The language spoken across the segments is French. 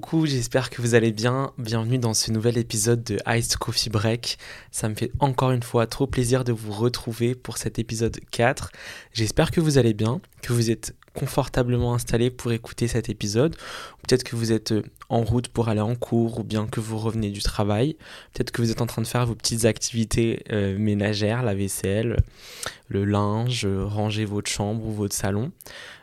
coucou, j'espère que vous allez bien. Bienvenue dans ce nouvel épisode de Iced Coffee Break. Ça me fait encore une fois trop plaisir de vous retrouver pour cet épisode 4. J'espère que vous allez bien, que vous êtes confortablement installé pour écouter cet épisode. Peut-être que vous êtes euh, en route pour aller en cours ou bien que vous revenez du travail. Peut-être que vous êtes en train de faire vos petites activités euh, ménagères, la vaisselle, le linge, ranger votre chambre ou votre salon.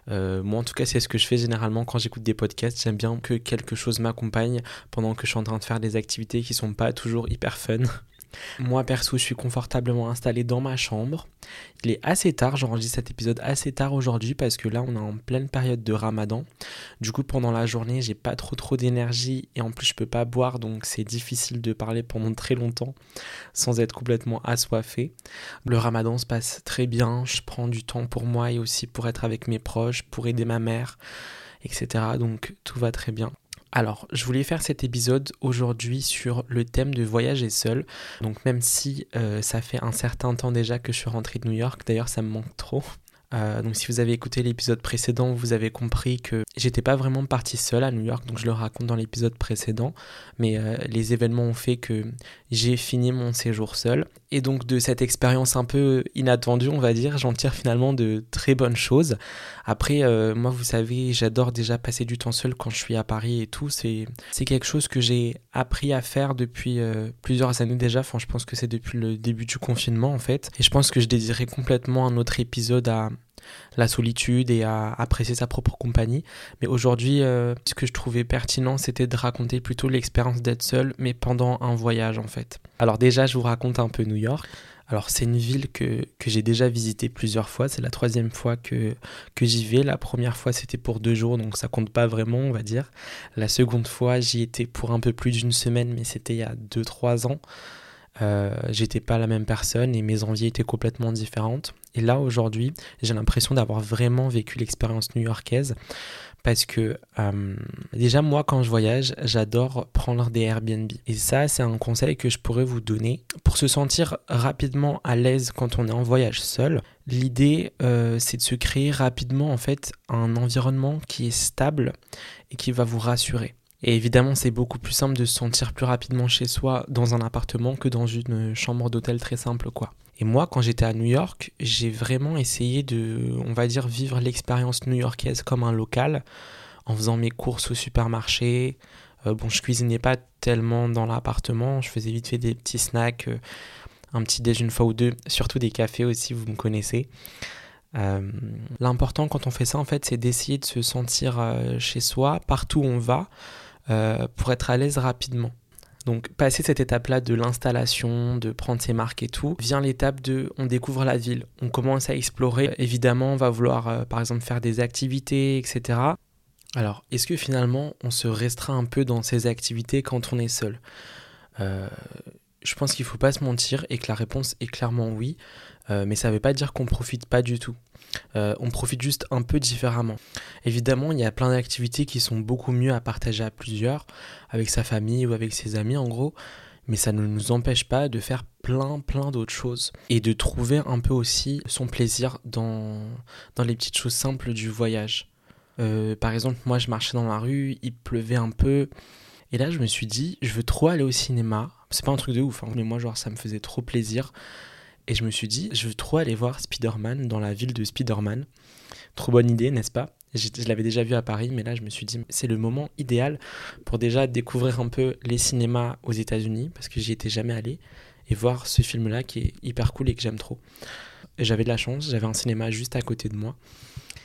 Euh, moi, en tout cas, c'est ce que je fais généralement quand j'écoute des podcasts. J'aime bien que quelque chose m'accompagne pendant que je suis en train de faire des activités qui sont pas toujours hyper fun. Moi perso, je suis confortablement installé dans ma chambre. Il est assez tard, j'enregistre cet épisode assez tard aujourd'hui parce que là on est en pleine période de Ramadan. Du coup, pendant la journée, j'ai pas trop trop d'énergie et en plus je peux pas boire donc c'est difficile de parler pendant très longtemps sans être complètement assoiffé. Le Ramadan se passe très bien, je prends du temps pour moi et aussi pour être avec mes proches, pour aider ma mère, etc. Donc tout va très bien. Alors, je voulais faire cet épisode aujourd'hui sur le thème de voyager seul. Donc, même si euh, ça fait un certain temps déjà que je suis rentré de New York, d'ailleurs, ça me manque trop. Euh, donc si vous avez écouté l'épisode précédent, vous avez compris que j'étais pas vraiment parti seul à New York, donc je le raconte dans l'épisode précédent, mais euh, les événements ont fait que j'ai fini mon séjour seul. Et donc de cette expérience un peu inattendue, on va dire, j'en tire finalement de très bonnes choses. Après, euh, moi, vous savez, j'adore déjà passer du temps seul quand je suis à Paris et tout. C'est quelque chose que j'ai appris à faire depuis plusieurs années déjà. Enfin, je pense que c'est depuis le début du confinement en fait. Et je pense que je désirais complètement un autre épisode à, la solitude et à apprécier sa propre compagnie. Mais aujourd'hui, euh, ce que je trouvais pertinent, c'était de raconter plutôt l'expérience d'être seul, mais pendant un voyage en fait. Alors déjà, je vous raconte un peu New York. Alors c'est une ville que, j'ai déjà visitée plusieurs fois, c'est la troisième fois que, que j'y vais. La première fois c'était pour deux jours, donc ça compte pas vraiment on va dire. La seconde fois j'y étais pour un peu plus d'une semaine, mais c'était il y a deux, trois ans. Euh, j'étais pas la même personne et mes envies étaient complètement différentes. Et là aujourd'hui, j'ai l'impression d'avoir vraiment vécu l'expérience new-yorkaise parce que euh, déjà moi quand je voyage, j'adore prendre des Airbnb. Et ça, c'est un conseil que je pourrais vous donner pour se sentir rapidement à l'aise quand on est en voyage seul. L'idée, euh, c'est de se créer rapidement en fait un environnement qui est stable et qui va vous rassurer. Et évidemment, c'est beaucoup plus simple de se sentir plus rapidement chez soi dans un appartement que dans une chambre d'hôtel très simple, quoi. Et moi, quand j'étais à New York, j'ai vraiment essayé de, on va dire, vivre l'expérience new-yorkaise comme un local, en faisant mes courses au supermarché. Euh, bon, je cuisinais pas tellement dans l'appartement, je faisais vite fait des petits snacks, euh, un petit déj une fois ou deux, surtout des cafés aussi, vous me connaissez. Euh, l'important quand on fait ça, en fait, c'est d'essayer de se sentir chez soi, partout où on va, euh, pour être à l'aise rapidement. Donc passer cette étape-là de l'installation, de prendre ses marques et tout, vient l'étape de on découvre la ville, on commence à explorer. Évidemment, on va vouloir euh, par exemple faire des activités, etc. Alors, est-ce que finalement on se restreint un peu dans ces activités quand on est seul? Euh, Je pense qu'il ne faut pas se mentir et que la réponse est clairement oui, mais ça ne veut pas dire qu'on profite pas du tout. Euh, on profite juste un peu différemment. Évidemment, il y a plein d'activités qui sont beaucoup mieux à partager à plusieurs, avec sa famille ou avec ses amis en gros, mais ça ne nous empêche pas de faire plein plein d'autres choses et de trouver un peu aussi son plaisir dans, dans les petites choses simples du voyage. Euh, par exemple, moi je marchais dans la rue, il pleuvait un peu, et là je me suis dit, je veux trop aller au cinéma. C'est pas un truc de ouf, hein, mais moi genre ça me faisait trop plaisir et je me suis dit, je veux trop aller voir Spider-Man dans la ville de Spider-Man. Trop bonne idée, n'est-ce pas? Je, l'avais déjà vu à Paris, mais là je me suis dit, c'est le moment idéal pour déjà découvrir un peu les cinémas aux États-Unis, parce que j'y étais jamais allé, et voir ce film-là qui est hyper cool et que j'aime trop. J'avais de la chance, j'avais un cinéma juste à côté de moi.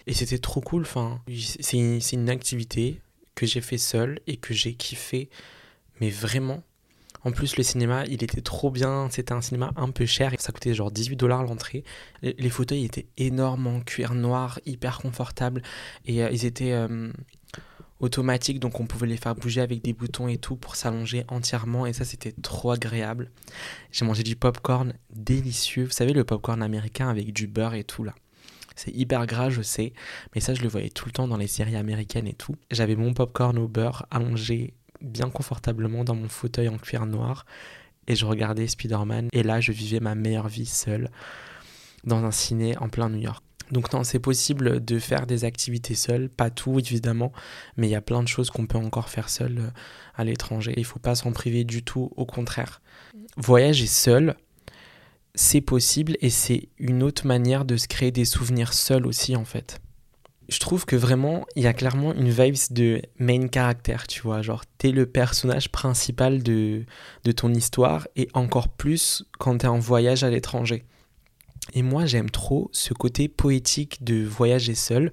Et c'était trop cool, enfin, c'est une, une activité que j'ai fait seul et que j'ai kiffé, mais vraiment en plus, le cinéma, il était trop bien. C'était un cinéma un peu cher. Ça coûtait genre 18 dollars l'entrée. Les fauteuils étaient énormes en cuir noir, hyper confortables. Et euh, ils étaient euh, automatiques, donc on pouvait les faire bouger avec des boutons et tout pour s'allonger entièrement. Et ça, c'était trop agréable. J'ai mangé du popcorn délicieux. Vous savez, le popcorn américain avec du beurre et tout là. C'est hyper gras, je sais, mais ça, je le voyais tout le temps dans les séries américaines et tout. J'avais mon popcorn au beurre allongé bien confortablement dans mon fauteuil en cuir noir et je regardais Spider-Man et là je vivais ma meilleure vie seule dans un ciné en plein New York. Donc non, c'est possible de faire des activités seul, pas tout évidemment, mais il y a plein de choses qu'on peut encore faire seul euh, à l'étranger. Il ne faut pas s'en priver du tout, au contraire. Voyager seul, c'est possible et c'est une autre manière de se créer des souvenirs seul aussi en fait. Je trouve que vraiment, il y a clairement une vibe de main character, tu vois, genre t'es le personnage principal de, de ton histoire et encore plus quand t'es en voyage à l'étranger. Et moi, j'aime trop ce côté poétique de voyager seul.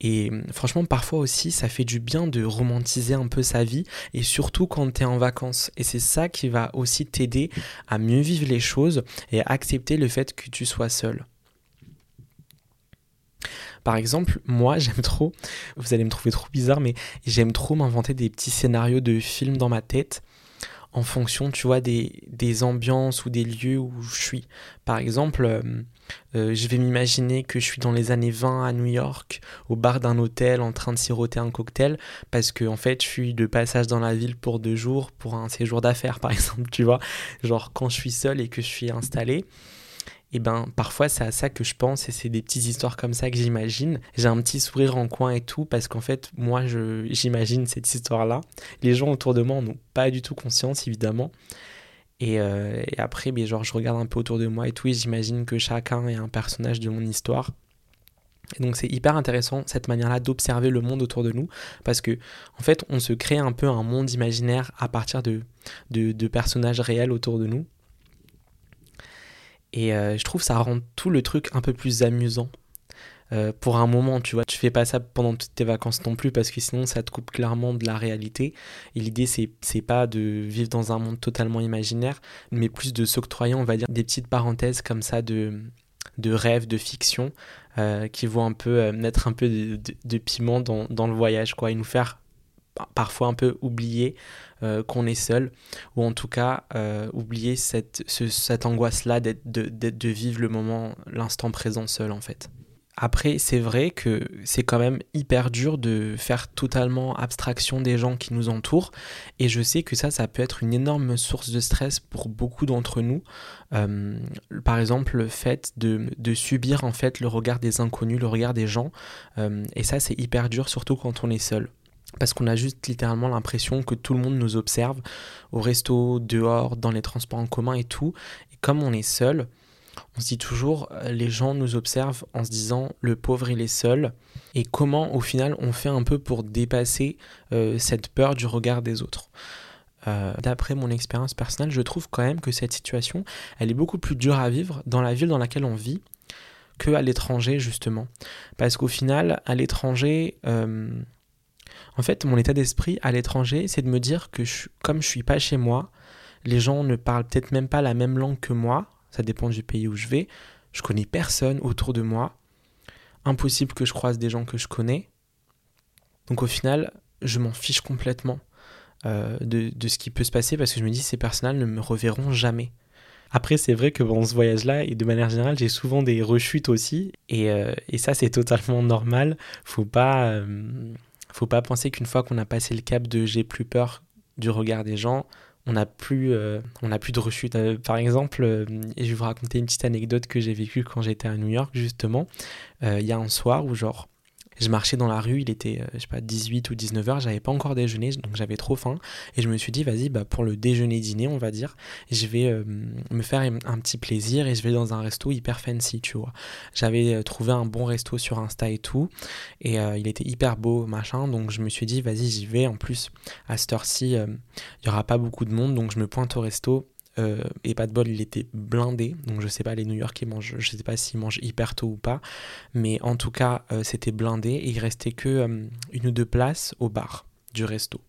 Et franchement, parfois aussi, ça fait du bien de romantiser un peu sa vie, et surtout quand tu es en vacances. Et c'est ça qui va aussi t'aider à mieux vivre les choses et à accepter le fait que tu sois seul. Par exemple, moi j'aime trop, vous allez me trouver trop bizarre, mais j'aime trop m'inventer des petits scénarios de films dans ma tête en fonction, tu vois, des, ambiances ou des lieux où je suis. Par exemple, euh, euh, je vais m'imaginer que je suis dans les années 20 à New York, au bar d'un hôtel, en train de siroter un cocktail, parce que en fait, je suis de passage dans la ville pour deux jours, pour un séjour d'affaires, par exemple, tu vois. Genre, quand je suis seul et que je suis installé, et ben parfois c'est à ça que je pense et c'est des petites histoires comme ça que j'imagine. J'ai un petit sourire en coin et tout parce qu'en fait moi j'imagine cette histoire-là. Les gens autour de moi n'ont pas du tout conscience évidemment. Et, euh, après, mais genre, je regarde un peu autour de moi et tout, et j'imagine que chacun est un personnage de mon histoire. Et donc c'est hyper intéressant cette manière-là d'observer le monde autour de nous parce que en fait on se crée un peu un monde imaginaire à partir de, de personnages réels autour de nous et euh, je trouve ça rend tout le truc un peu plus amusant. Euh, pour un moment, tu vois, tu fais pas ça pendant toutes tes vacances non plus parce que sinon ça te coupe clairement de la réalité. Et l'idée, c'est, pas de vivre dans un monde totalement imaginaire, mais plus de s'octroyer, on va dire, des petites parenthèses comme ça de, de rêves, de fiction, euh, qui vont un peu mettre un peu de, de, piment dans, dans, le voyage, quoi, et nous faire parfois un peu oublier euh, qu'on est seul, ou en tout cas euh, oublier cette, cette angoisse-là de, de, vivre le moment, l'instant présent seul en fait. Après, c'est vrai que c'est quand même hyper dur de faire totalement abstraction des gens qui nous entourent, et je sais que ça, ça peut être une énorme source de stress pour beaucoup d'entre nous. Euh, par exemple, le fait de, de, subir en fait le regard des inconnus, le regard des gens, et ça, c'est hyper dur, surtout quand on est seul parce qu'on a juste littéralement l'impression que tout le monde nous observe au resto, dehors, dans les transports en commun et tout. Et comme on est seul, on se dit toujours, euh, les gens nous observent en se disant, le pauvre il est seul. Et comment au final on fait un peu pour dépasser euh, cette peur du regard des autres. Euh, d'après mon expérience personnelle, je trouve quand même que cette situation, elle est beaucoup plus dure à vivre dans la ville dans laquelle on vit que à l'étranger justement. Parce qu'au final, à l'étranger, en fait, mon état d'esprit à l'étranger, c'est de me dire que comme je suis pas chez moi, les gens ne parlent peut-être même pas la même langue que moi, ça dépend du pays où je vais, je connais personne autour de moi, impossible que je croise des gens que je connais. Donc au final, je m'en fiche complètement euh, de, ce qui peut se passer parce que je me dis ces personnes ne me reverront jamais. Après, c'est vrai que dans ce voyage-là, et de manière générale, j'ai souvent des rechutes aussi, et, euh, ça, c'est totalement normal. Faut pas. Euh, faut pas penser qu'une fois qu'on a passé le cap de j'ai plus peur du regard des gens, on n'a plus, euh, plus de rechute. Euh, par exemple, euh, je vais vous raconter une petite anecdote que j'ai vécue quand j'étais à New York, justement. Il y a un soir où, genre, je marchais dans la rue, il était, euh, je sais pas, 18 ou 19 heures, j'avais pas encore déjeuné, donc j'avais trop faim. Et je me suis dit, vas-y, bah, pour le déjeuner-dîner, on va dire, je vais euh, me faire un petit plaisir et je vais dans un resto hyper fancy, tu vois. J'avais euh, trouvé un bon resto sur Insta et tout, et il était hyper beau, machin, donc je me suis dit, vas-y, j'y vais. En plus, à cette heure-ci, il y aura pas beaucoup de monde, donc je me pointe au resto euh, et pas de bol, il était blindé. Donc je sais pas, les New Yorkais mangent, je sais pas s'ils mangent hyper tôt ou pas. Mais en tout cas, euh, c'était blindé et il restait que euh, une ou deux places au bar du resto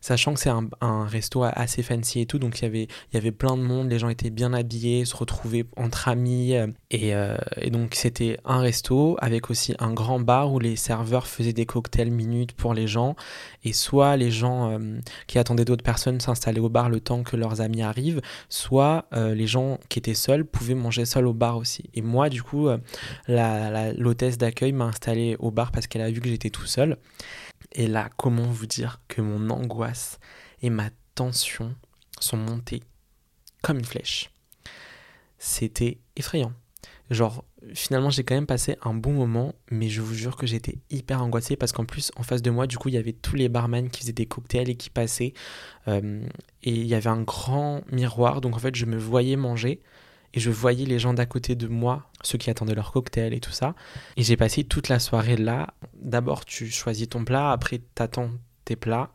sachant que c'est un, resto assez fancy et tout, donc il y avait, il y avait plein de monde, les gens étaient bien habillés, se retrouvaient entre amis, euh, euh, et, donc c'était un resto avec aussi un grand bar où les serveurs faisaient des cocktails minutes pour les gens, et soit les gens euh, qui attendaient d'autres personnes s'installaient au bar le temps que leurs amis arrivent, soit les gens qui étaient seuls pouvaient manger seuls au bar aussi. Et moi, du coup, l'hôtesse d'accueil m'a installé au bar parce qu'elle a vu que j'étais tout seul. Et là, comment vous dire que mon angoisse et ma tension sont montées comme une flèche. C'était effrayant. Genre, finalement, j'ai quand même passé un bon moment, mais je vous jure que j'étais hyper angoissé parce qu'en plus, en face de moi, du coup, il y avait tous les barman qui faisaient des cocktails et qui passaient. Euh, et il y avait un grand miroir, donc en fait, je me voyais manger et je voyais les gens d'à côté de moi, ceux qui attendaient leur cocktail et tout ça. Et j'ai passé toute la soirée là. D'abord, tu choisis ton plat, après, t'attends tes plats.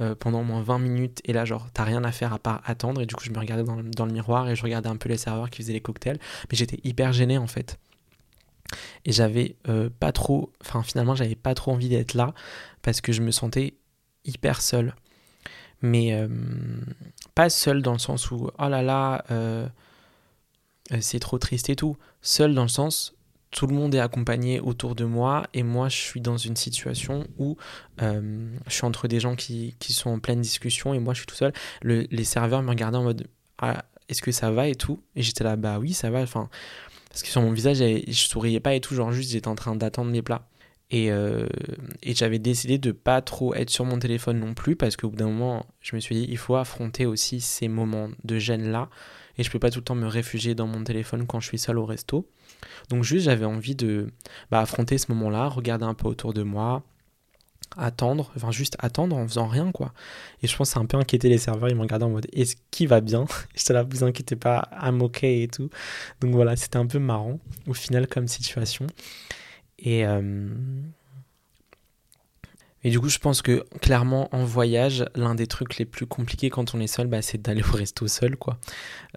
Euh, pendant au moins 20 minutes et là genre t'as rien à faire à part attendre et du coup je me regardais dans, dans, le miroir et je regardais un peu les serveurs qui faisaient les cocktails mais j'étais hyper gêné en fait et j'avais euh, pas trop enfin finalement j'avais pas trop envie d'être là parce que je me sentais hyper seul mais euh, pas seul dans le sens où oh là là c'est trop triste et tout seul dans le sens tout le monde est accompagné autour de moi et moi je suis dans une situation où euh, je suis entre des gens qui, qui, sont en pleine discussion et moi je suis tout seul. les serveurs me regardaient en mode ah, est-ce que ça va et tout? Et j'étais là bah oui ça va. Enfin, parce que sur mon visage je souriais pas et tout, genre juste j'étais en train d'attendre mes plats. Et, euh, et j'avais décidé de pas trop être sur mon téléphone non plus parce qu'au bout d'un moment je me suis dit il faut affronter aussi ces moments de gêne là et je peux pas tout le temps me réfugier dans mon téléphone quand je suis seul au resto. Donc juste j'avais envie de bah, affronter ce moment-là, regarder un peu autour de moi, attendre, enfin juste attendre en faisant rien quoi. Et je pense que ça a un peu inquiété les serveurs, ils m'ont regardé en mode est-ce qu'il va bien? J'étais là, vous inquiétez pas, I'm okay et tout. Donc voilà, c'était un peu marrant au final comme situation. Et, euh, et du coup, je pense que clairement, en voyage, l'un des trucs les plus compliqués quand on est seul, bah, c'est d'aller au resto seul, quoi,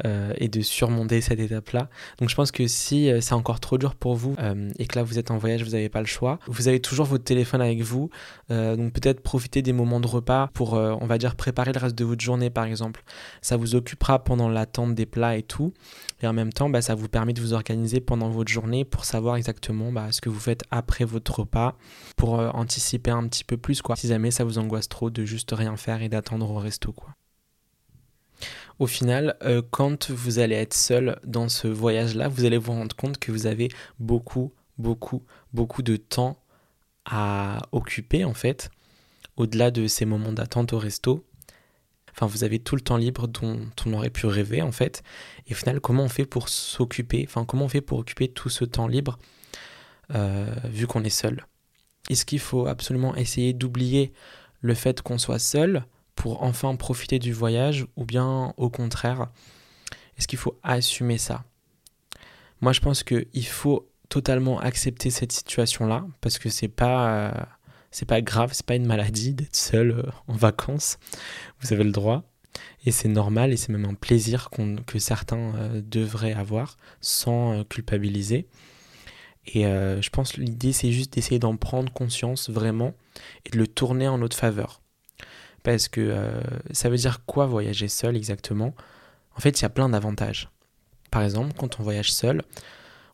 euh, et de surmonter cette étape-là. Donc, je pense que si euh, c'est encore trop dur pour vous euh, et que là vous êtes en voyage, vous n'avez pas le choix, vous avez toujours votre téléphone avec vous. donc, peut-être profiter des moments de repas pour, on va dire, préparer le reste de votre journée, par exemple. Ça vous occupera pendant l'attente des plats et tout. Et en même temps, bah, ça vous permet de vous organiser pendant votre journée pour savoir exactement bah, ce que vous faites après votre repas, pour anticiper un petit peu plus, quoi. Si jamais ça vous angoisse trop de juste rien faire et d'attendre au resto, quoi. Au final, euh, quand vous allez être seul dans ce voyage-là, vous allez vous rendre compte que vous avez beaucoup, beaucoup, beaucoup de temps à occuper, en fait, au-delà de ces moments d'attente au resto. Enfin, vous avez tout le temps libre dont on aurait pu rêver, en fait. Et au final, comment on fait pour s'occuper Enfin, comment on fait pour occuper tout ce temps libre euh, vu qu'on est seul? Est-ce qu'il faut absolument essayer d'oublier le fait qu'on soit seul pour enfin profiter du voyage ou bien au contraire, est-ce qu'il faut assumer ça? Moi je pense qu'il faut totalement accepter cette situation-là parce que c'est pas c'est pas grave, c'est pas une maladie d'être seul euh, en vacances. Vous avez le droit et c'est normal et c'est même un plaisir que certains euh, devraient avoir sans euh, culpabiliser. Et euh, je pense que l'idée, c'est juste d'essayer d'en prendre conscience vraiment et de le tourner en notre faveur. Parce que euh, ça veut dire quoi voyager seul exactement? En fait, il y a plein d'avantages. Par exemple, quand on voyage seul,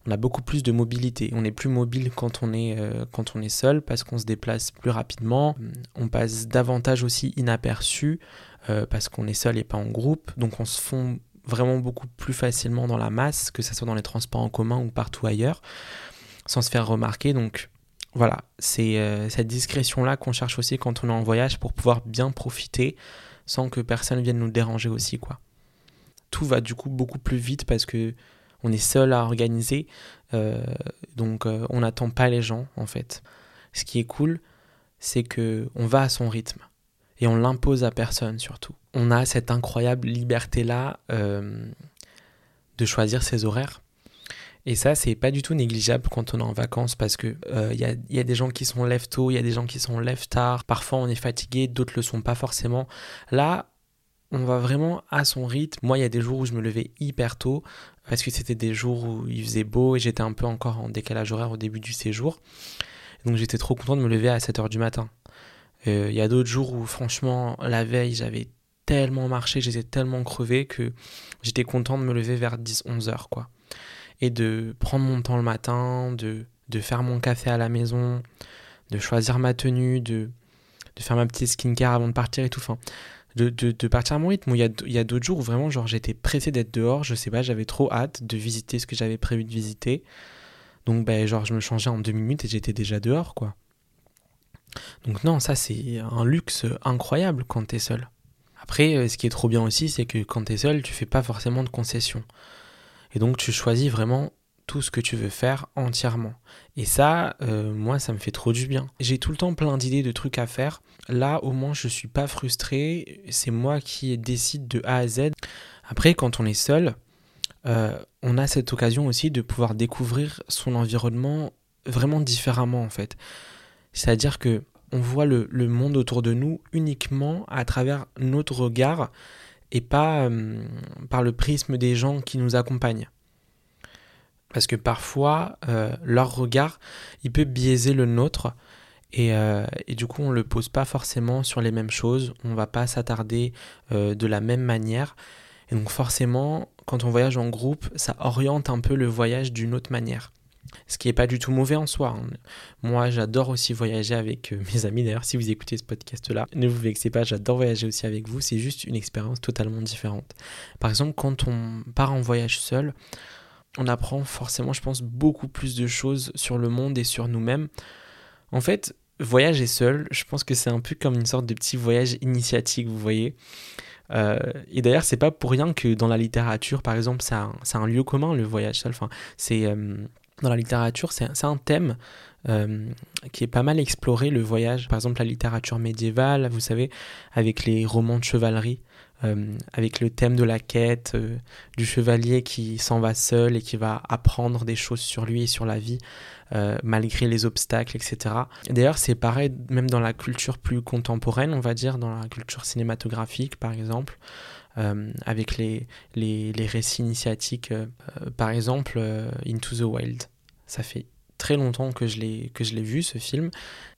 on a beaucoup plus de mobilité. On est plus mobile quand on est, euh, quand on est seul parce qu'on se déplace plus rapidement. On passe davantage aussi inaperçu parce qu'on est seul et pas en groupe. Donc on se fond vraiment beaucoup plus facilement dans la masse, que ce soit dans les transports en commun ou partout ailleurs sans se faire remarquer. Donc voilà, c'est euh, cette discrétion-là qu'on cherche aussi quand on est en voyage pour pouvoir bien profiter sans que personne vienne nous déranger aussi. quoi. Tout va du coup beaucoup plus vite parce que on est seul à organiser, euh, donc euh, on n'attend pas les gens en fait. Ce qui est cool, c'est que on va à son rythme et on l'impose à personne surtout. On a cette incroyable liberté là de choisir ses horaires. Et ça, c'est pas du tout négligeable quand on est en vacances parce que il euh, y, a, des gens qui sont lève tôt, il y a des gens qui sont lève tard. Parfois, on est fatigué, d'autres le sont pas forcément. Là, on va vraiment à son rythme. Moi, il y a des jours où je me levais hyper tôt parce que c'était des jours où il faisait beau et j'étais un peu encore en décalage horaire au début du séjour. Donc, j'étais trop content de me lever à 7 h du matin. Euh, il y a d'autres jours où, franchement, la veille, j'avais tellement marché, j'étais tellement crevé que j'étais content de me lever vers 10-11 heures, quoi et de prendre mon temps le matin, de, de faire mon café à la maison, de choisir ma tenue, de, de faire ma petite skincare avant de partir et tout. De, de, partir à mon rythme. Il y a, il y a d'autres jours où vraiment, genre, j'étais pressé d'être dehors, je sais pas, j'avais trop hâte de visiter ce que j'avais prévu de visiter. Donc, ben, genre, je me changeais en deux minutes et j'étais déjà dehors, quoi. Donc, non, ça, c'est un luxe incroyable quand t'es seul. Après, euh, ce qui est trop bien aussi, c'est que quand t'es seul, tu fais pas forcément de concessions. Et donc tu choisis vraiment tout ce que tu veux faire entièrement. Et ça, euh, moi, ça me fait trop du bien. J'ai tout le temps plein d'idées de trucs à faire. Là, au moins, je suis pas frustré. C'est moi qui décide de A à Z. Après, quand on est seul, euh, on a cette occasion aussi de pouvoir découvrir son environnement vraiment différemment, en fait. C'est-à-dire que on voit le, monde autour de nous uniquement à travers notre regard et pas euh, par le prisme des gens qui nous accompagnent. Parce que parfois, euh, leur regard, il peut biaiser le nôtre. Et, euh, du coup, on ne le pose pas forcément sur les mêmes choses. On ne va pas s'attarder de la même manière. Et donc forcément, quand on voyage en groupe, ça oriente un peu le voyage d'une autre manière. Ce qui n'est pas du tout mauvais en soi. Hein. Moi, j'adore aussi voyager avec euh, mes amis. D'ailleurs, si vous écoutez ce podcast-là, ne vous vexez pas, j'adore voyager aussi avec vous. C'est juste une expérience totalement différente. Par exemple, quand on part en voyage seul, on apprend forcément, je pense, beaucoup plus de choses sur le monde et sur nous-mêmes. En fait, voyager seul, je pense que c'est un peu comme une sorte de petit voyage initiatique, vous voyez. Euh, et d'ailleurs, c'est pas pour rien que dans la littérature, par exemple, c'est un, un, lieu commun, le voyage seul. Enfin, c'est euh, dans la littérature, c'est un thème euh, qui est pas mal exploré, le voyage. Par exemple, la littérature médiévale, vous savez, avec les romans de chevalerie, euh, avec le thème de la quête, euh, du chevalier qui s'en va seul et qui va apprendre des choses sur lui et sur la vie, malgré les obstacles, etc. D'ailleurs, c'est pareil même dans la culture plus contemporaine, on va dire, dans la culture cinématographique, par exemple. Euh, avec les, les, les, récits initiatiques. Euh, par exemple, euh, Into the Wild. Ça fait très longtemps que je l'ai vu ce film.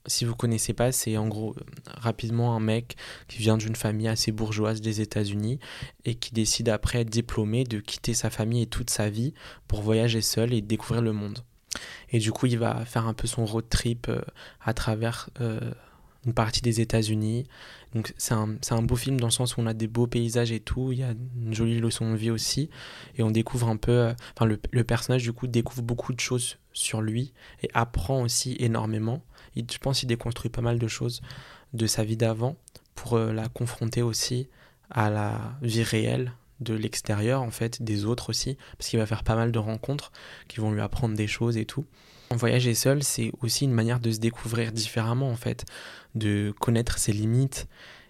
Si vous connaissez pas, c'est en gros rapidement un mec qui vient d'une famille assez bourgeoise des États-Unis et qui décide après être diplômé de quitter sa famille et toute sa vie pour voyager seul et découvrir le monde. Et du coup, il va faire un peu son road trip à travers une partie des États-Unis. Donc c'est un, un, beau film dans le sens où on a des beaux paysages et tout, il y a une jolie leçon de vie aussi, et on découvre un peu, euh, enfin le, le, personnage du coup découvre beaucoup de choses sur lui et apprend aussi énormément. Il, je pense qu'il déconstruit pas mal de choses de sa vie d'avant pour euh, la confronter aussi à la vie réelle de l'extérieur en fait, des autres aussi, parce qu'il va faire pas mal de rencontres qui vont lui apprendre des choses et tout. Voyager seul, c'est aussi une manière de se découvrir différemment en fait, de connaître ses limites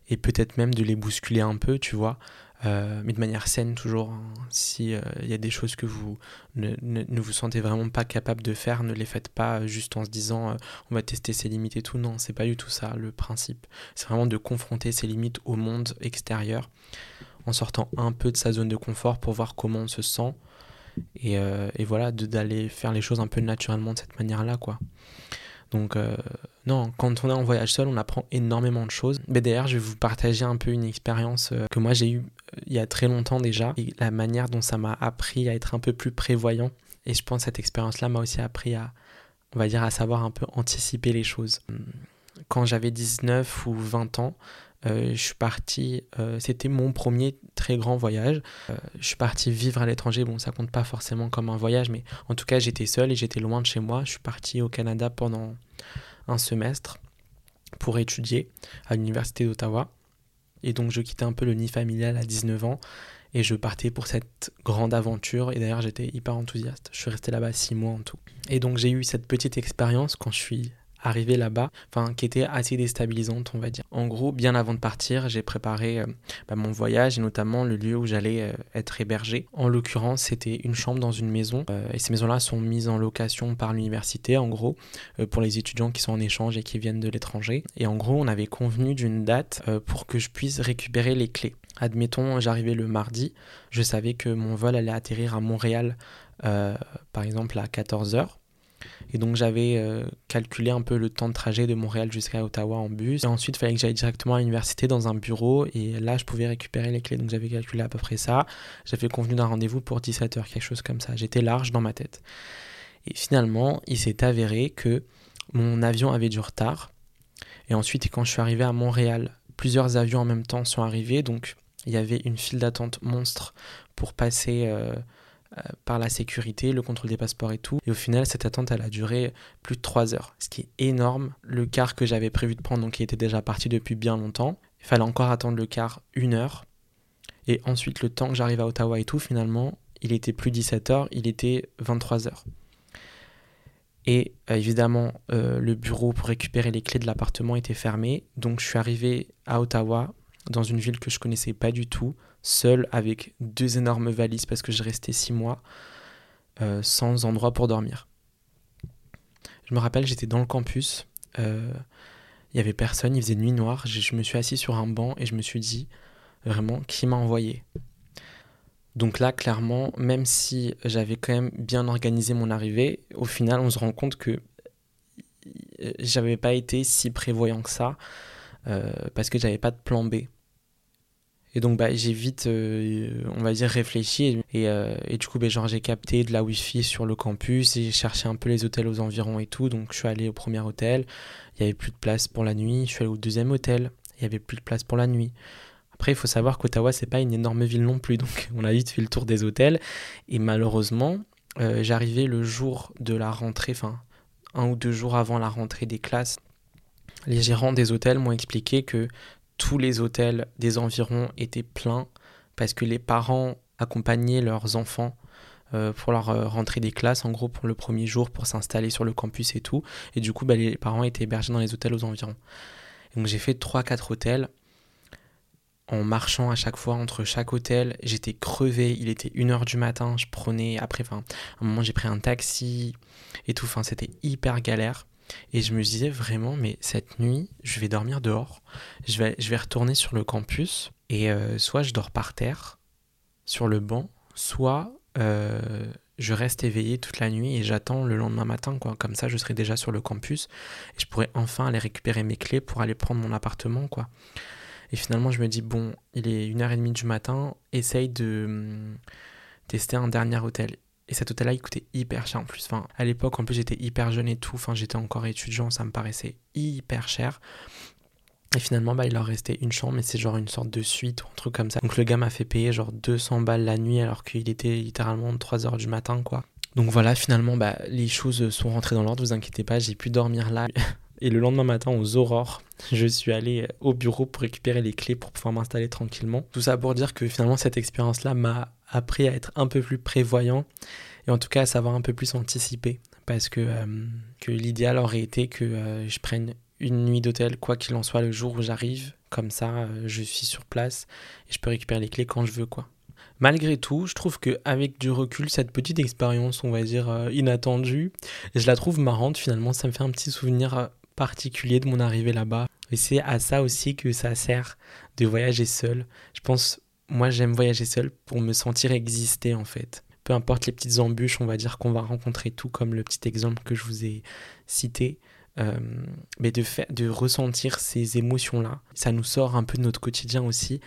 et peut-être même de les bousculer un peu, tu vois, euh, mais de manière saine toujours. Hein. Si euh, y a des choses que vous ne, vous sentez vraiment pas capable de faire, ne les faites pas juste en se disant euh, on va tester ses limites et tout. Non, c'est pas du tout ça le principe. C'est vraiment de confronter ses limites au monde extérieur en sortant un peu de sa zone de confort pour voir comment on se sent et, euh, et voilà, d'aller faire les choses un peu naturellement de cette manière-là, quoi. Donc, euh, non, quand on est en voyage seul, on apprend énormément de choses. Mais d'ailleurs, je vais vous partager un peu une expérience euh, que moi j'ai eue il y a très longtemps déjà, et la manière dont ça m'a appris à être un peu plus prévoyant. Et je pense que cette expérience-là m'a aussi appris à, on va dire, à savoir un peu anticiper les choses. Quand j'avais 19 ou 20 ans, euh, je suis parti, euh, c'était mon premier très grand voyage. Euh, je suis parti vivre à l'étranger. Bon, ça compte pas forcément comme un voyage, mais en tout cas, j'étais seul et j'étais loin de chez moi. Je suis parti au Canada pendant un semestre pour étudier à l'université d'Ottawa. Et donc, je quittais un peu le nid familial à 19 ans et je partais pour cette grande aventure. Et d'ailleurs, j'étais hyper enthousiaste. Je suis resté là-bas six mois en tout. Et donc, j'ai eu cette petite expérience quand je suis arrivé là-bas, enfin qui était assez déstabilisante, on va dire. En gros, bien avant de partir, j'ai préparé euh, bah, mon voyage et notamment le lieu où j'allais euh, être hébergé. En l'occurrence, c'était une chambre dans une maison euh, et ces maisons-là sont mises en location par l'université, en gros, pour les étudiants qui sont en échange et qui viennent de l'étranger. Et en gros, on avait convenu d'une date pour que je puisse récupérer les clés. Admettons, j'arrivais le mardi, je savais que mon vol allait atterrir à Montréal, par exemple à 14h. Et donc j'avais euh, calculé un peu le temps de trajet de Montréal jusqu'à Ottawa en bus. Et ensuite, il fallait que j'aille directement à l'université dans un bureau. Et là, je pouvais récupérer les clés. Donc j'avais calculé à peu près ça. J'avais convenu d'un rendez-vous pour 17h, quelque chose comme ça. J'étais large dans ma tête. Et finalement, il s'est avéré que mon avion avait du retard. Et ensuite, quand je suis arrivé à Montréal, plusieurs avions en même temps sont arrivés. Donc il y avait une file d'attente monstre pour passer... Euh, par la sécurité, le contrôle des passeports et tout. Et au final, cette attente, elle a duré plus de 3 heures, ce qui est énorme. Le car que j'avais prévu de prendre, donc qui était déjà parti depuis bien longtemps, il fallait encore attendre le car une heure. Et ensuite, le temps que j'arrive à Ottawa et tout, finalement, il était plus 17h, il était 23h. Et euh, évidemment, euh, le bureau pour récupérer les clés de l'appartement était fermé. Donc je suis arrivé à Ottawa, dans une ville que je connaissais pas du tout, seul avec deux énormes valises parce que j'ai resté six mois euh, sans endroit pour dormir. Je me rappelle, j'étais dans le campus, il y avait personne, il faisait nuit noire. Je, me suis assis sur un banc et je me suis dit vraiment qui m'a envoyé? Donc là, clairement, même si j'avais quand même bien organisé mon arrivée, au final, on se rend compte que euh, j'avais pas été si prévoyant que ça euh, parce que j'avais pas de plan B. Et donc bah, j'ai vite, euh, on va dire, réfléchi et, et du coup bah, genre, j'ai capté de la wifi sur le campus et j'ai cherché un peu les hôtels aux environs et tout. Donc je suis allé au premier hôtel, il y avait plus de place pour la nuit. Je suis allé au deuxième hôtel, il y avait plus de place pour la nuit. Après, il faut savoir qu'Ottawa, c'est pas une énorme ville non plus, donc on a vite fait le tour des hôtels. Et malheureusement, euh, j'arrivais le jour de la rentrée, enfin un ou deux jours avant la rentrée des classes. Les gérants des hôtels m'ont expliqué que tous les hôtels des environs étaient pleins parce que les parents accompagnaient leurs enfants euh, pour leur euh, rentrée des classes, en gros pour le premier jour, pour s'installer sur le campus et tout. Et du coup, bah, les parents étaient hébergés dans les hôtels aux environs. Donc j'ai fait 3-4 hôtels en marchant à chaque fois entre chaque hôtel. J'étais crevé, il était 1h du matin, je prenais, après, enfin, un moment j'ai pris un taxi et tout, enfin, c'était hyper galère. Et je me disais vraiment, mais cette nuit, je vais dormir dehors, je vais, retourner sur le campus, et euh, soit je dors par terre, sur le banc, soit euh, je reste éveillé toute la nuit et j'attends le lendemain matin, quoi. Comme ça, je serai déjà sur le campus, et je pourrai enfin aller récupérer mes clés pour aller prendre mon appartement, quoi. Et finalement, je me dis, bon, il est 1h30 du matin, essaye de hum, tester un dernier hôtel. Et cet hôtel-là, il coûtait hyper cher en plus. Enfin, à l'époque, en plus, j'étais hyper jeune et tout. Enfin, j'étais encore étudiant, ça me paraissait hyper cher. Et finalement, bah, il leur restait une chambre, mais c'est genre une sorte de suite ou un truc comme ça. Donc le gars m'a fait payer genre 200 balles la nuit alors qu'il était littéralement 3h du matin, quoi. Donc voilà, finalement, bah, les choses sont rentrées dans l'ordre, vous inquiétez pas, j'ai pu dormir là. Et le lendemain matin, aux aurores, je suis allé au bureau pour récupérer les clés pour pouvoir m'installer tranquillement. Tout ça pour dire que finalement, cette expérience-là m'a appris à être un peu plus prévoyant et en tout cas à savoir un peu plus anticiper. Parce que, euh, que l'idéal aurait été que euh, je prenne une nuit d'hôtel, quoi qu'il en soit, le jour où j'arrive. Comme ça, euh, je suis sur place et je peux récupérer les clés quand je veux, quoi. Malgré tout, je trouve qu'avec du recul, cette petite expérience, on va dire inattendue, je la trouve marrante finalement. Ça me fait un petit souvenir particulier de mon arrivée là-bas. Et c'est à ça aussi que ça sert de voyager seul. Je pense, moi j'aime voyager seul pour me sentir exister en fait. Peu importe les petites embûches, on va dire qu'on va rencontrer tout, comme le petit exemple que je vous ai cité. Euh, mais de, faire, de ressentir ces émotions-là, ça nous sort un peu de notre quotidien aussi.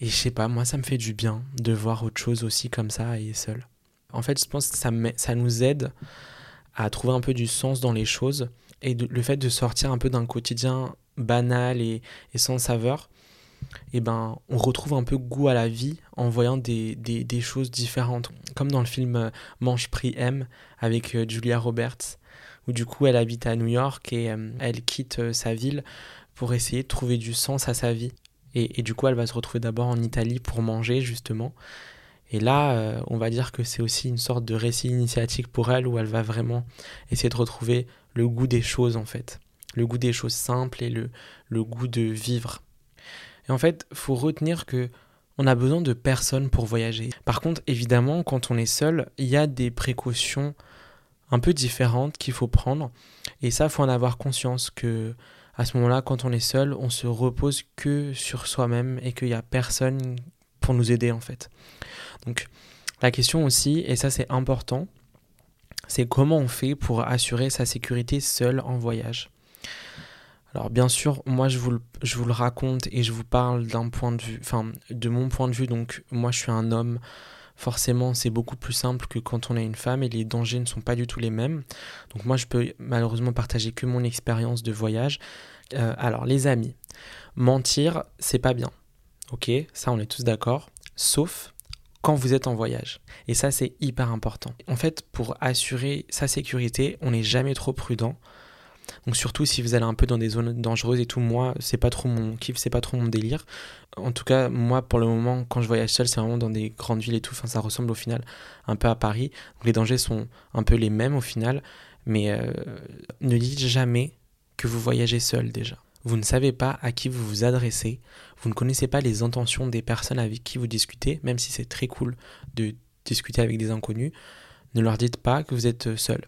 Et je sais pas, moi ça me fait du bien de voir autre chose aussi comme ça et seul. En fait, je pense que ça, ça nous aide à trouver un peu du sens dans les choses et le fait de sortir un peu d'un quotidien banal et, sans saveur, et eh ben, on retrouve un peu goût à la vie en voyant des, des, choses différentes. Comme dans le film euh, Manche Prix M avec euh, Julia Roberts, où du coup elle habite à New York et euh, elle quitte sa ville pour essayer de trouver du sens à sa vie. Et, et du coup elle va se retrouver d'abord en Italie pour manger justement. Et là, on va dire que c'est aussi une sorte de récit initiatique pour elle où elle va vraiment essayer de retrouver le goût des choses en fait. Le goût des choses simples et le, le goût de vivre. Et en fait, faut retenir que on a besoin de personne pour voyager. Par contre, évidemment, quand on est seul, il y a des précautions un peu différentes qu'il faut prendre. Et ça, faut en avoir conscience que à ce moment-là, quand on est seul, on se repose que sur soi-même et qu'il n'y a personne pour nous aider en fait. Donc, la question aussi, et ça c'est important, c'est comment on fait pour assurer sa sécurité seul en voyage. Alors bien sûr, moi je vous, le, je vous le raconte et je vous parle d'un point de vue, enfin de mon point de vue, donc moi je suis un homme, forcément c'est beaucoup plus simple que quand on est une femme et les dangers ne sont pas du tout les mêmes. Donc moi je peux malheureusement partager que mon expérience de voyage. Euh, alors les amis, mentir c'est pas bien, ok, ça on est tous d'accord, sauf quand vous êtes en voyage. Et ça, c'est hyper important. En fait, pour assurer sa sécurité, on n'est jamais trop prudent. Donc surtout si vous allez un peu dans des zones dangereuses et tout, moi c'est pas trop mon kiff, c'est pas trop mon délire. En tout cas, moi pour le moment, quand je voyage seul, c'est vraiment dans des grandes villes et tout. Enfin, ça ressemble au final un peu à Paris. Les dangers sont un peu les mêmes au final. Mais euh, ne dites jamais que vous voyagez seul déjà. Vous ne savez pas à qui vous vous adressez. Vous ne connaissez pas les intentions des personnes avec qui vous discutez, même si c'est très cool de discuter avec des inconnus. Ne leur dites pas que vous êtes seul.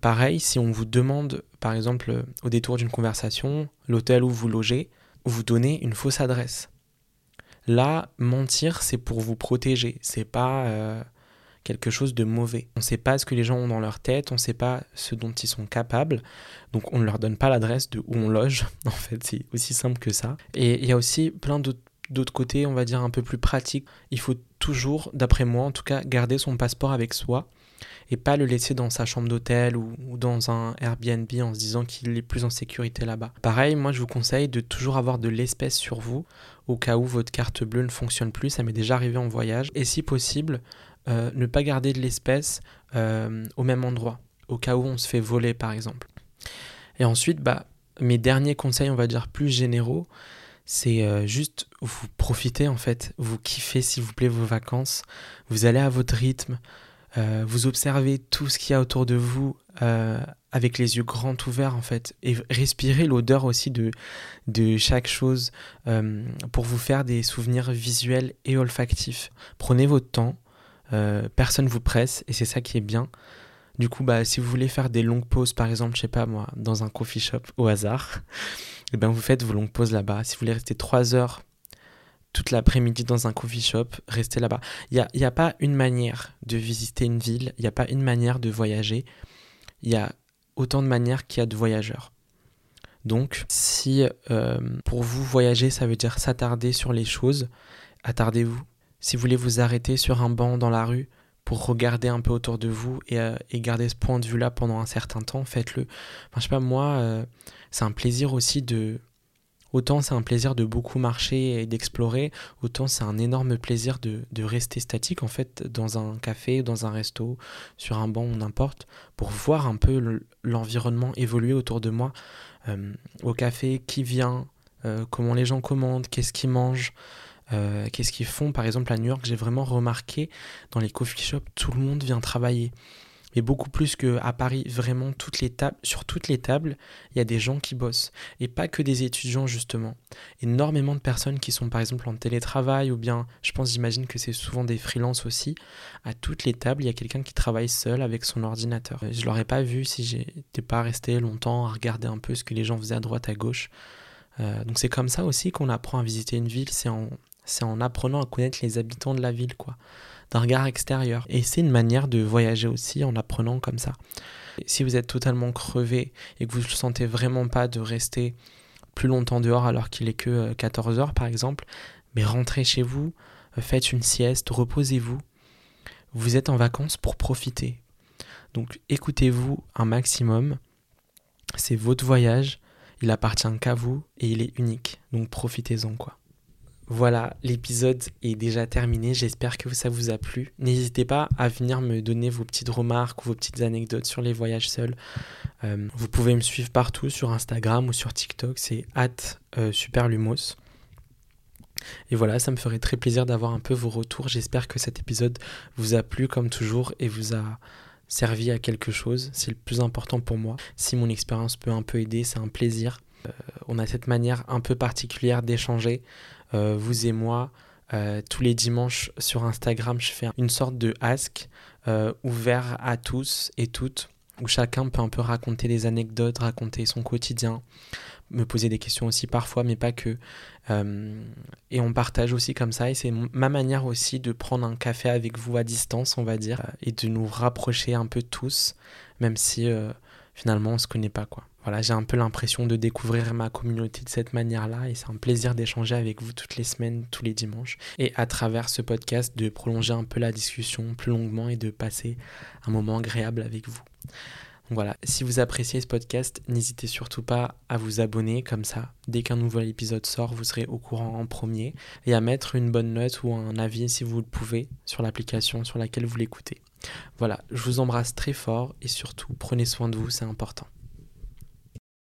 Pareil, si on vous demande, par exemple, au détour d'une conversation, l'hôtel où vous logez, vous donnez une fausse adresse. Là, mentir, c'est pour vous protéger. C'est pas euh, quelque chose de mauvais. On ne sait pas ce que les gens ont dans leur tête, on ne sait pas ce dont ils sont capables. Donc, on ne leur donne pas l'adresse de où on loge. En fait, c'est aussi simple que ça. Et il y a aussi plein d'autres côtés, on va dire, un peu plus pratiques. Il faut toujours, d'après moi en tout cas, garder son passeport avec soi et pas le laisser dans sa chambre d'hôtel ou, dans un Airbnb en se disant qu'il est plus en sécurité là-bas. Pareil, moi je vous conseille de toujours avoir de l'espèce sur vous au cas où votre carte bleue ne fonctionne plus, ça m'est déjà arrivé en voyage. Et si possible, euh, ne pas garder de l'espèce euh, au même endroit, au cas où on se fait voler par exemple. Et ensuite, bah, mes derniers conseils, on va dire plus généraux, c'est euh, juste vous profitez en fait, vous kiffez s'il vous plaît vos vacances, vous allez à votre rythme, vous observez tout ce qu'il y a autour de vous avec les yeux grands ouverts en fait et respirez l'odeur aussi de, de chaque chose pour vous faire des souvenirs visuels et olfactifs. Prenez votre temps, personne vous presse et c'est ça qui est bien. Du coup, bah, si vous voulez faire des longues pauses, par exemple, je sais pas moi, dans un coffee shop au hasard, et eh ben vous faites vos longues pauses là-bas. Si vous voulez rester trois heures toute l'après-midi dans un coffee shop, rester là-bas. Il n'y a, y a, pas une manière de visiter une ville, il n'y a pas une manière de voyager. Il y a autant de manières qu'il y a de voyageurs. Donc, si euh, pour vous voyager, ça veut dire s'attarder sur les choses, attardez-vous. Si vous voulez vous arrêter sur un banc dans la rue pour regarder un peu autour de vous et, euh, garder ce point de vue-là pendant un certain temps, faites-le. Je sais pas, moi, euh, c'est un plaisir aussi de, Autant c'est un plaisir de beaucoup marcher et d'explorer, autant c'est un énorme plaisir de, rester statique en fait dans un café, dans un resto, sur un banc ou n'importe, pour voir un peu l'environnement évoluer autour de moi. Euh, au café, qui vient, comment les gens commandent, qu'est-ce qu'ils mangent. Euh, qu'est-ce qu'ils font? Par exemple, à New York, j'ai vraiment remarqué dans les coffee shops, tout le monde vient travailler mais beaucoup plus qu'à Paris, vraiment toutes les tables, sur toutes les tables, il y a des gens qui bossent. Et pas que des étudiants, justement. Énormément de personnes qui sont par exemple en télétravail, ou bien, je pense, j'imagine que c'est souvent des freelances aussi. À toutes les tables, il y a quelqu'un qui travaille seul avec son ordinateur. Je ne l'aurais pas vu si j'étais pas resté longtemps à regarder un peu ce que les gens faisaient à droite, à gauche. Euh, donc c'est comme ça aussi qu'on apprend à visiter une ville, c'est en, en apprenant à connaître les habitants de la ville, quoi d'un regard extérieur. Et c'est une manière de voyager aussi en apprenant comme ça. si vous êtes totalement crevé et que vous ne sentez vraiment pas de rester plus longtemps dehors alors qu'il est que 14 euh, heures par exemple, mais rentrez chez vous, euh, faites une sieste, reposez-vous. Vous êtes en vacances pour profiter. Donc écoutez-vous un maximum. C'est votre voyage, il appartient qu'à vous et il est unique. Donc profitez-en quoi. Voilà, l'épisode est déjà terminé. J'espère que ça vous a plu. N'hésitez pas à venir me donner vos petites remarques ou vos petites anecdotes sur les voyages seuls. Euh, vous pouvez me suivre partout sur Instagram ou sur TikTok. C'est at euh, superlumos. Et voilà, ça me ferait très plaisir d'avoir un peu vos retours. J'espère que cet épisode vous a plu comme toujours et vous a servi à quelque chose. C'est le plus important pour moi. Si mon expérience peut un peu aider, c'est un plaisir. Euh, on a cette manière un peu particulière d'échanger. Euh, vous et moi, euh, tous les dimanches sur Instagram, je fais une sorte de ask euh, ouvert à tous et toutes, où chacun peut un peu raconter des anecdotes, raconter son quotidien, me poser des questions aussi parfois, mais pas que. et on partage aussi comme ça, et c'est ma manière aussi de prendre un café avec vous à distance, on va dire, et de nous rapprocher un peu tous, même si finalement on se connaît pas quoi voilà, j'ai un peu l'impression de découvrir ma communauté de cette manière-là et c'est un plaisir d'échanger avec vous toutes les semaines, tous les dimanches et à travers ce podcast de prolonger un peu la discussion plus longuement et de passer un moment agréable avec vous. Donc voilà, si vous appréciez ce podcast, n'hésitez surtout pas à vous abonner comme ça. Dès qu'un nouvel épisode sort, vous serez au courant en premier et à mettre une bonne note ou un avis si vous le pouvez sur l'application sur laquelle vous l'écoutez. Voilà, je vous embrasse très fort et surtout prenez soin de vous, c'est important.